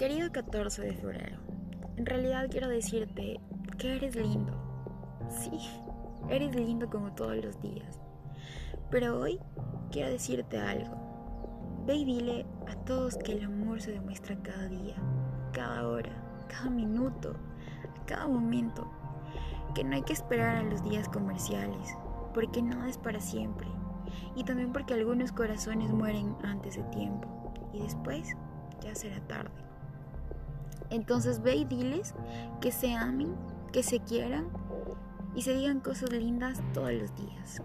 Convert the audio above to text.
Querido 14 de febrero, en realidad quiero decirte que eres lindo. Sí, eres lindo como todos los días. Pero hoy quiero decirte algo. Ve y dile a todos que el amor se demuestra cada día, cada hora, cada minuto, cada momento. Que no hay que esperar a los días comerciales, porque nada es para siempre. Y también porque algunos corazones mueren antes de tiempo y después ya será tarde. Entonces ve y diles que se amen, que se quieran y se digan cosas lindas todos los días.